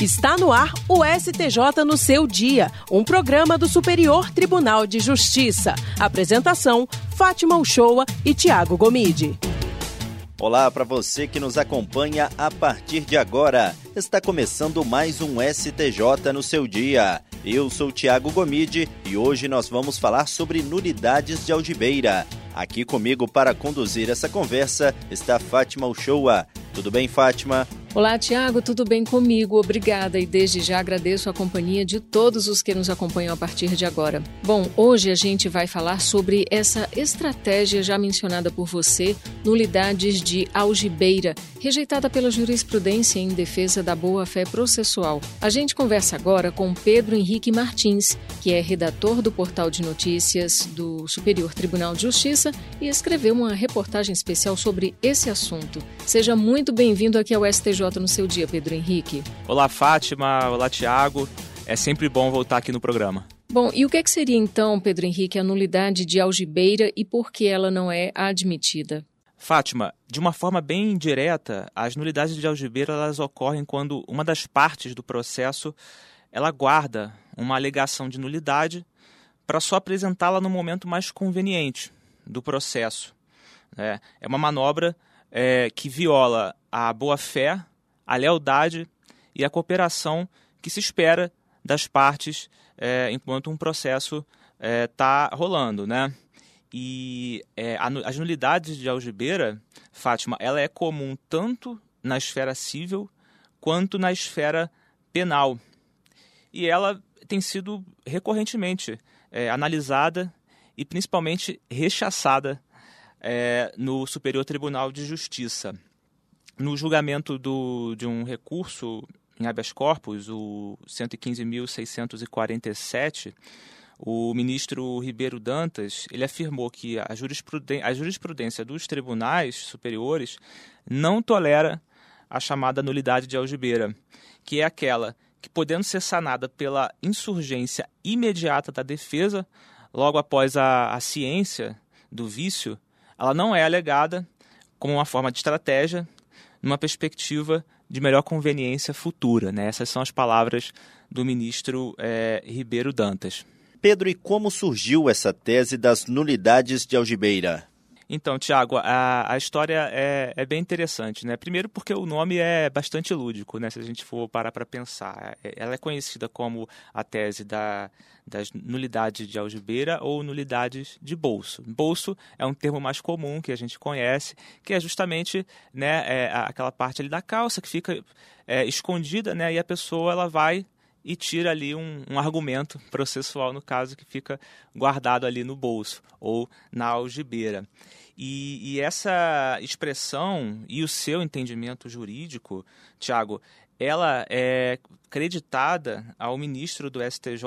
Está no ar o STJ no seu dia, um programa do Superior Tribunal de Justiça. Apresentação: Fátima Uchoa e Tiago Gomide. Olá para você que nos acompanha a partir de agora. Está começando mais um STJ no seu dia. Eu sou Tiago Gomide e hoje nós vamos falar sobre nulidades de algibeira. Aqui comigo para conduzir essa conversa está Fátima Uchoa. Tudo bem, Fátima? Olá, Tiago, tudo bem comigo? Obrigada e desde já agradeço a companhia de todos os que nos acompanham a partir de agora. Bom, hoje a gente vai falar sobre essa estratégia já mencionada por você, nulidades de algibeira, rejeitada pela jurisprudência em defesa da boa-fé processual. A gente conversa agora com Pedro Henrique Martins, que é redator do portal de notícias do Superior Tribunal de Justiça e escreveu uma reportagem especial sobre esse assunto. Seja muito bem-vindo aqui ao STJ no seu dia, Pedro Henrique. Olá, Fátima. Olá, Tiago. É sempre bom voltar aqui no programa. Bom, e o que, é que seria então, Pedro Henrique, a nulidade de algibeira e por que ela não é admitida? Fátima, de uma forma bem direta, as nulidades de algibeira elas ocorrem quando uma das partes do processo ela guarda uma alegação de nulidade para só apresentá-la no momento mais conveniente do processo. É, é uma manobra é, que viola a boa-fé, a lealdade e a cooperação que se espera das partes é, enquanto um processo está é, rolando, né? E é, as nulidades de algibeira, Fátima, ela é comum tanto na esfera civil quanto na esfera penal. E ela tem sido recorrentemente é, analisada e principalmente rechaçada é, no Superior Tribunal de Justiça. No julgamento do, de um recurso em habeas corpus, o 115.647, o ministro Ribeiro Dantas ele afirmou que a jurisprudência, a jurisprudência dos tribunais superiores não tolera a chamada nulidade de algibeira, que é aquela que, podendo ser sanada pela insurgência imediata da defesa, logo após a, a ciência do vício, ela não é alegada como uma forma de estratégia numa perspectiva de melhor conveniência futura. Né? Essas são as palavras do ministro é, Ribeiro Dantas. Pedro, e como surgiu essa tese das nulidades de algibeira? Então, Tiago, a, a história é, é, bem interessante, né? Primeiro porque o nome é bastante lúdico, né? Se a gente for parar para pensar. É, ela é conhecida como a tese da, das nulidades de algibeira ou nulidades de bolso. Bolso é um termo mais comum que a gente conhece, que é justamente né, é, aquela parte ali da calça que fica é, escondida, né? E a pessoa ela vai e tira ali um, um, argumento processual, no caso, que fica guardado ali no bolso ou na algibeira. E, e essa expressão e o seu entendimento jurídico, Tiago, ela é creditada ao ministro do STJ,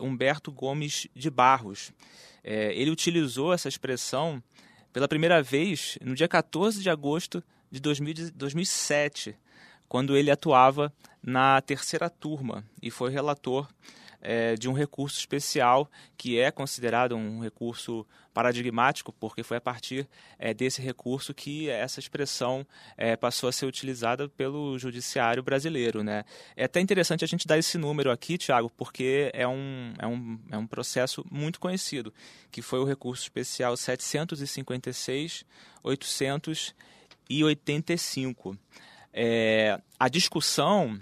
Humberto Gomes de Barros. É, ele utilizou essa expressão pela primeira vez no dia 14 de agosto de 2000, 2007, quando ele atuava na terceira turma e foi relator é, de um recurso especial que é considerado um recurso paradigmático, porque foi a partir é, desse recurso que essa expressão é, passou a ser utilizada pelo judiciário brasileiro. Né? É até interessante a gente dar esse número aqui, Tiago, porque é um, é, um, é um processo muito conhecido, que foi o recurso especial 756 885. É, a discussão,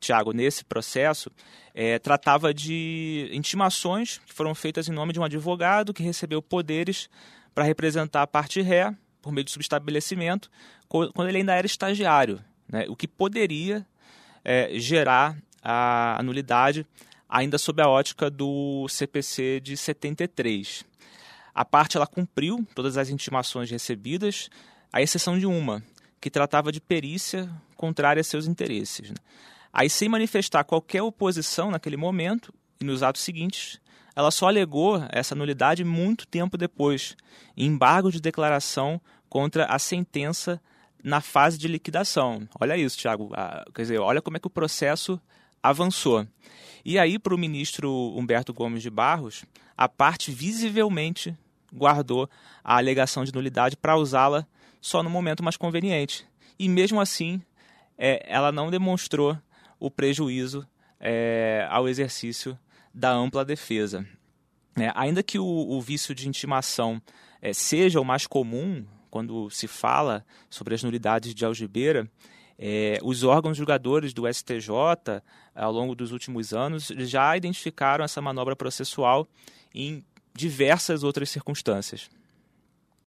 Tiago, nesse processo, é, tratava de intimações que foram feitas em nome de um advogado que recebeu poderes para representar a parte ré por meio de subestabelecimento, quando ele ainda era estagiário, né, o que poderia é, gerar a, nulidade ainda sob a ótica do CPC de 73. A parte ela cumpriu todas as intimações recebidas, à exceção de uma, que tratava de perícia contrária a seus interesses. Né? Aí, sem manifestar qualquer oposição naquele momento e nos atos seguintes, ela só alegou essa nulidade muito tempo depois, em embargo de declaração contra a sentença na fase de liquidação. Olha isso, Tiago. Quer dizer, olha como é que o processo avançou. E aí, para o ministro Humberto Gomes de Barros, a parte visivelmente guardou a alegação de nulidade para usá-la só no momento mais conveniente. E mesmo assim, é, ela não demonstrou o prejuízo é, ao exercício da ampla defesa. É, ainda que o, o, vício de intimação é, seja o mais comum quando se fala sobre as nulidades de algibeira, é, os órgãos julgadores do STJ, ao longo dos últimos anos, já identificaram essa manobra processual em diversas outras circunstâncias.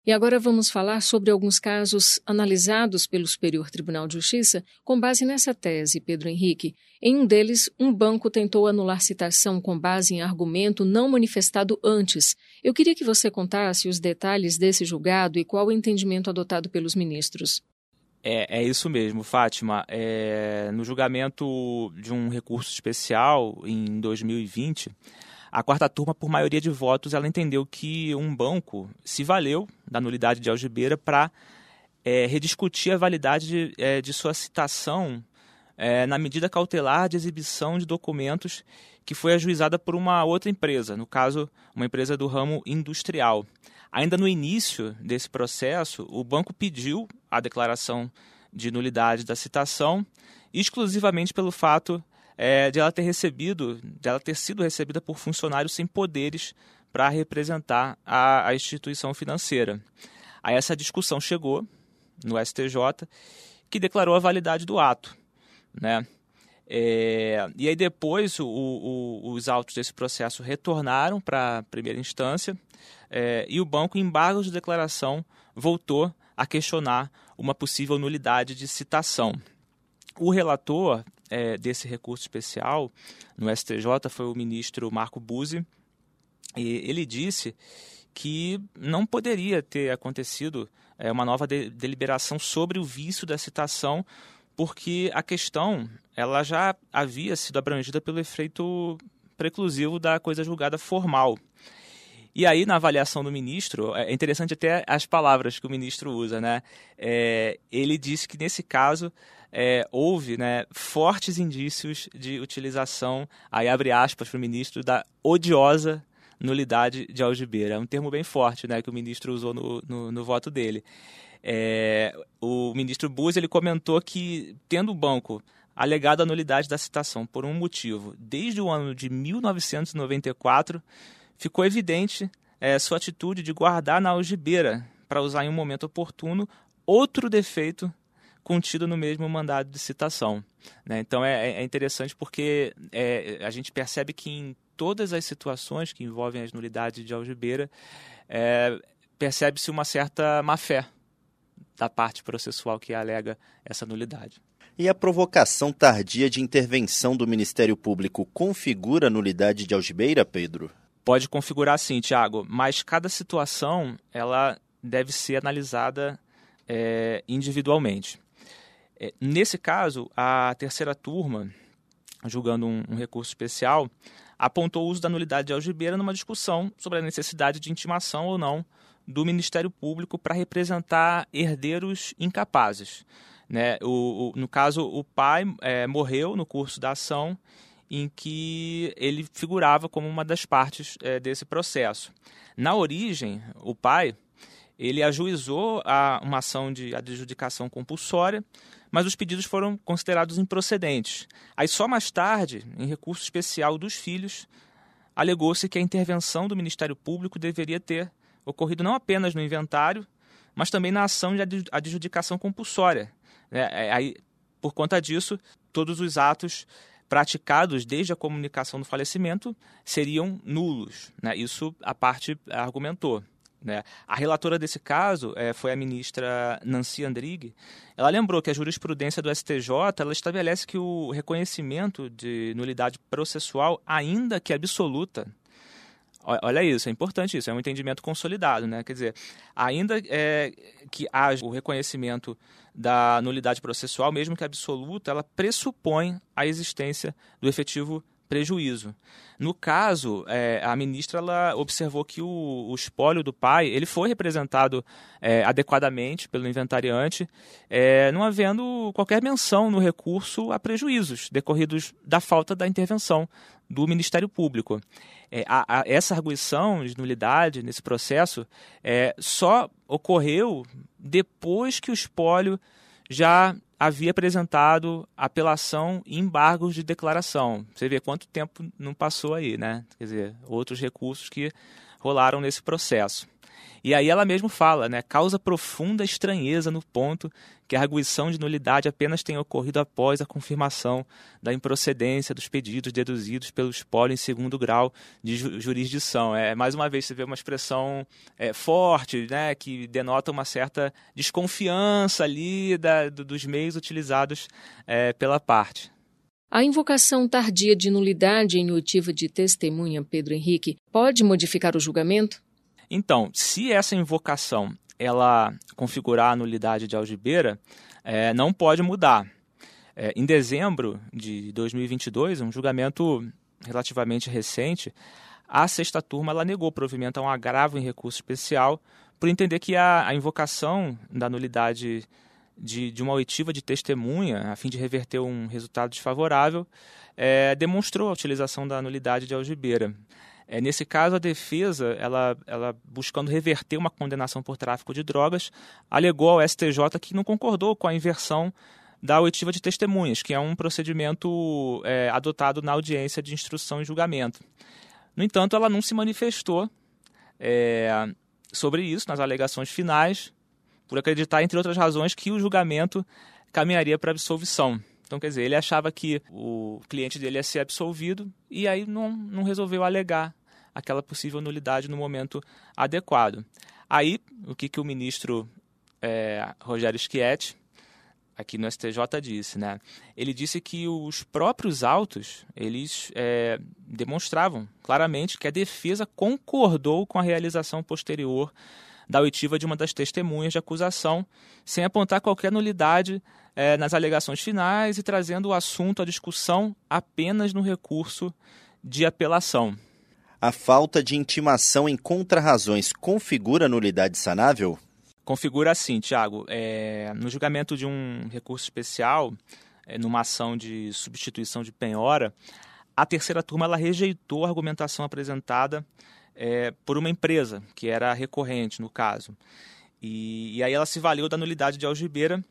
E agora vamos falar sobre alguns casos analisados pelo Superior Tribunal de Justiça com base nessa tese, Pedro Henrique. Em um deles, um banco tentou anular citação com base em argumento não manifestado antes. Eu queria que você contasse os detalhes desse julgado e qual o entendimento adotado pelos ministros. É, é isso mesmo, Fátima. É, no julgamento de um recurso especial em 2020, a quarta turma, por maioria de votos, ela entendeu que um banco se valeu da nulidade de algibeira para é, rediscutir a validade de, é, de sua citação é, na medida cautelar de exibição de documentos que foi ajuizada por uma outra empresa, no caso, uma empresa do ramo industrial. Ainda no início desse processo, o banco pediu a declaração de nulidade da citação exclusivamente pelo fato é, de ela ter recebido, de ela ter sido recebida por funcionários sem poderes para representar a, a instituição financeira. Aí essa discussão chegou no STJ, que declarou a validade do ato, né? É, e aí depois o, o, os autos desse processo retornaram para a primeira instância é, e o banco, em embargos de declaração, voltou a questionar uma possível nulidade de citação. O relator é, desse recurso especial no STJ foi o ministro Marco Buzzi, e ele disse que não poderia ter acontecido é, uma nova de, deliberação sobre o vício da citação, porque a questão ela já havia sido abrangida pelo efeito preclusivo da coisa julgada formal. E aí, na avaliação do ministro, é interessante até as palavras que o ministro usa, né? É, ele disse que nesse caso é, houve né, fortes indícios de utilização, aí abre aspas para o ministro, da odiosa nulidade de algibeira. É um termo bem forte né, que o ministro usou no, no, no voto dele. É, o ministro Buzzi ele comentou que, tendo o banco alegado a nulidade da citação por um motivo desde o ano de 1994, ficou evidente é, sua atitude de guardar na algibeira, para usar em um momento oportuno, outro defeito contido no mesmo mandado de citação. Né? Então é, é, interessante porque é, a gente percebe que em todas as situações que envolvem as nulidades de algibeira, é, percebe-se uma certa má-fé da parte processual que alega essa nulidade. E a provocação tardia de intervenção do Ministério Público configura nulidade de algibeira, Pedro? Pode configurar sim, Tiago, mas cada situação ela deve ser analisada é, individualmente. É, nesse caso, a terceira turma, julgando um, um, recurso especial, apontou o uso da nulidade de algibeira numa discussão sobre a necessidade de intimação ou não do Ministério Público para representar herdeiros incapazes. Né? O, o, no caso, o pai é, morreu no curso da ação em que ele figurava como uma das partes é, desse processo. Na origem, o pai ele ajuizou a, uma ação de adjudicação compulsória, mas os pedidos foram considerados improcedentes. Aí só mais tarde, em recurso especial dos filhos, alegou-se que a intervenção do Ministério Público deveria ter ocorrido não apenas no inventário, mas também na ação de adjudicação compulsória. É, aí, por conta disso, todos os atos praticados desde a comunicação do falecimento seriam nulos. Né? Isso a parte argumentou. Né? A relatora desse caso é, foi a ministra Nancy Andrighi. Ela lembrou que a jurisprudência do STJ ela estabelece que o reconhecimento de nulidade processual, ainda que absoluta, Olha isso, é importante isso, é um entendimento consolidado, né? Quer dizer, ainda é, que haja o reconhecimento da nulidade processual, mesmo que absoluta, ela pressupõe a existência do efetivo prejuízo. No caso, é, a ministra ela observou que o, o, espólio do pai ele foi representado é, adequadamente pelo inventariante, é, não havendo qualquer menção no recurso a prejuízos decorridos da falta da intervenção do Ministério Público. É, a, a, essa arguição de nulidade nesse processo é, só ocorreu depois que o espólio já havia apresentado apelação e embargos de declaração. Você vê quanto tempo não passou aí, né? Quer dizer, outros recursos que rolaram nesse processo. E aí ela mesmo fala, né, causa profunda estranheza no ponto que a arguição de nulidade apenas tenha ocorrido após a confirmação da improcedência dos pedidos deduzidos pelo espólio em segundo grau de jurisdição. É mais uma vez você vê uma expressão é, forte, né, que denota uma certa desconfiança ali da, do, dos meios utilizados é, pela parte. A invocação tardia de nulidade em oitiva de testemunha, Pedro Henrique, pode modificar o julgamento? Então, se essa invocação ela configurar a nulidade de algibeira, é, não pode mudar. É, em dezembro de 2022, um julgamento relativamente recente, a sexta turma ela negou provimento a um agravo em recurso especial por entender que a, a invocação da nulidade de, de, uma oitiva de testemunha, a fim de reverter um resultado desfavorável, é, demonstrou a utilização da nulidade de algibeira. É, nesse caso, a defesa, ela, ela buscando reverter uma condenação por tráfico de drogas, alegou ao STJ que não concordou com a inversão da oitiva de testemunhas, que é um procedimento é, adotado na audiência de instrução e julgamento. No entanto, ela não se manifestou é, sobre isso nas alegações finais, por acreditar, entre outras razões, que o julgamento caminharia para absolvição. Então, quer dizer, ele achava que o cliente dele ia ser absolvido e aí não, não resolveu alegar aquela possível nulidade no momento adequado. Aí, o que, que o ministro é, Rogério Schietti, aqui no STJ, disse? Né? Ele disse que os próprios autos, eles é, demonstravam claramente que a defesa concordou com a realização posterior da oitiva de uma das testemunhas de acusação, sem apontar qualquer nulidade é, nas alegações finais e trazendo o assunto à discussão apenas no recurso de apelação. A falta de intimação em contrarrazões configura nulidade sanável? Configura sim, Tiago. É, no julgamento de um recurso especial, é, numa ação de substituição de penhora, a terceira turma ela rejeitou a argumentação apresentada é, por uma empresa, que era recorrente no caso. E, e aí ela se valeu da nulidade de algibeira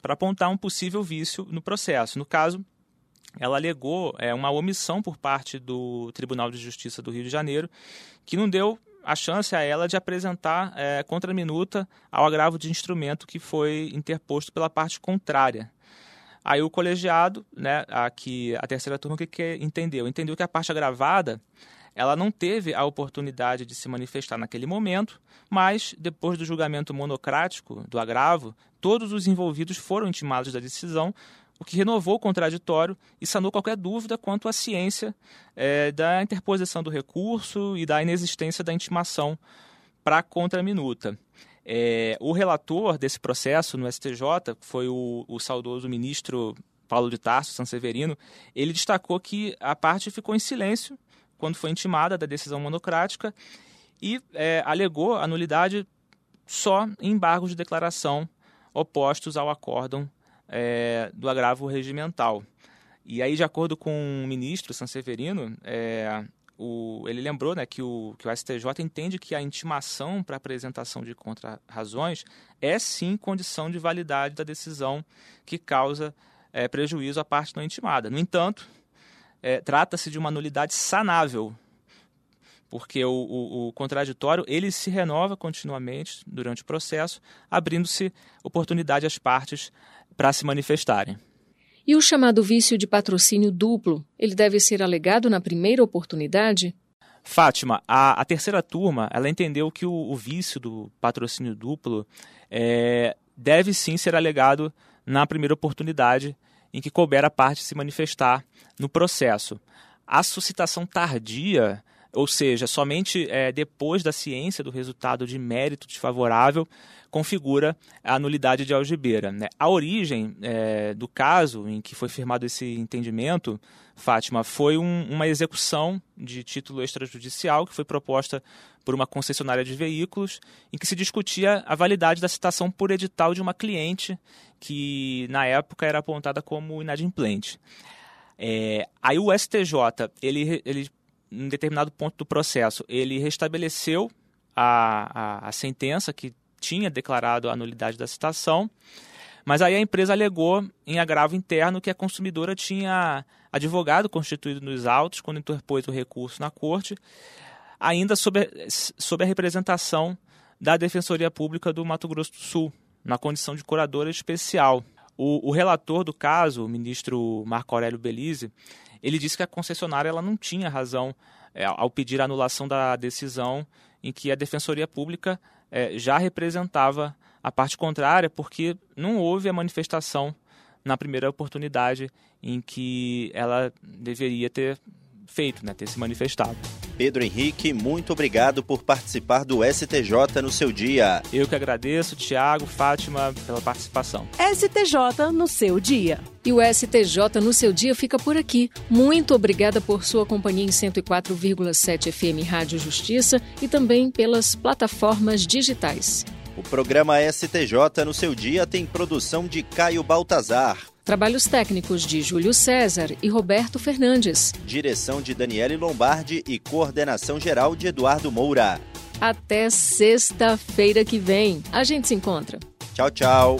para apontar um possível vício no processo. No caso, ela alegou é, uma omissão por parte do Tribunal de Justiça do Rio de Janeiro, que não deu a chance a ela de apresentar é, contraminuta ao agravo de instrumento que foi interposto pela parte contrária. Aí o colegiado, né, aqui a terceira turma, que, que entendeu? Entendeu que a parte agravada ela não teve a oportunidade de se manifestar naquele momento, mas depois do julgamento monocrático do agravo, todos os envolvidos foram intimados da decisão, o que renovou o contraditório e sanou qualquer dúvida quanto à ciência é, da interposição do recurso e da inexistência da intimação para a contraminuta. É, o relator desse processo no STJ, foi o, o saudoso ministro Paulo de Tarso Sanseverino, ele destacou que a parte ficou em silêncio quando foi intimada da decisão monocrática e é, alegou a nulidade só em embargos de declaração opostos ao acórdão é, do agravo regimental. E aí, de acordo com o ministro Sanseverino, é, o, ele lembrou né, que, o, que o STJ entende que a intimação para apresentação de contrarrazões é sim condição de validade da decisão que causa é, prejuízo à parte não intimada. No entanto, é, trata-se de uma nulidade sanável, porque o, o, o, contraditório ele se renova continuamente durante o processo, abrindo-se oportunidade às partes para se manifestarem. E o chamado vício de patrocínio duplo, ele deve ser alegado na primeira oportunidade? Fátima, a, a terceira turma, ela entendeu que o, o vício do patrocínio duplo é, deve sim ser alegado na primeira oportunidade em que couber a parte se manifestar no processo. A suscitação tardia, ou seja, somente é, depois da ciência do resultado de mérito desfavorável, configura a nulidade de algibeira. Né? A origem é, do caso em que foi firmado esse entendimento, Fátima, foi um, uma execução de título extrajudicial que foi proposta por uma concessionária de veículos, em que se discutia a validade da citação por edital de uma cliente que, na época, era apontada como inadimplente. É, aí o STJ, ele, ele, em determinado ponto do processo, ele restabeleceu a, a, a sentença que tinha declarado a nulidade da citação, Mas aí a empresa alegou em agravo interno que a consumidora tinha advogado constituído nos autos quando interpôs o recurso na corte, ainda sob a, sob a representação da Defensoria Pública do Mato Grosso do Sul, na condição de curadora especial. O, o relator do caso, o ministro Marco Aurélio Belize, ele disse que a concessionária ela não tinha razão é, ao pedir a anulação da decisão em que a Defensoria Pública é, já representava a parte contrária, porque não houve a manifestação na primeira oportunidade em que ela deveria ter feito, né, ter se manifestado. Pedro Henrique, muito obrigado por participar do STJ no seu dia. Eu que agradeço, Tiago, Fátima, pela participação. STJ no seu dia. E o STJ no seu dia fica por aqui. Muito obrigada por sua companhia em 104,7 FM Rádio Justiça e também pelas plataformas digitais. O programa STJ no seu dia tem produção de Caio Baltazar. Trabalhos técnicos de Júlio César e Roberto Fernandes. Direção de Daniele Lombardi e coordenação geral de Eduardo Moura. Até sexta-feira que vem. A gente se encontra. Tchau, tchau.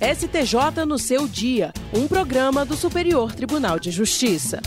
STJ no seu dia, um programa do Superior Tribunal de Justiça.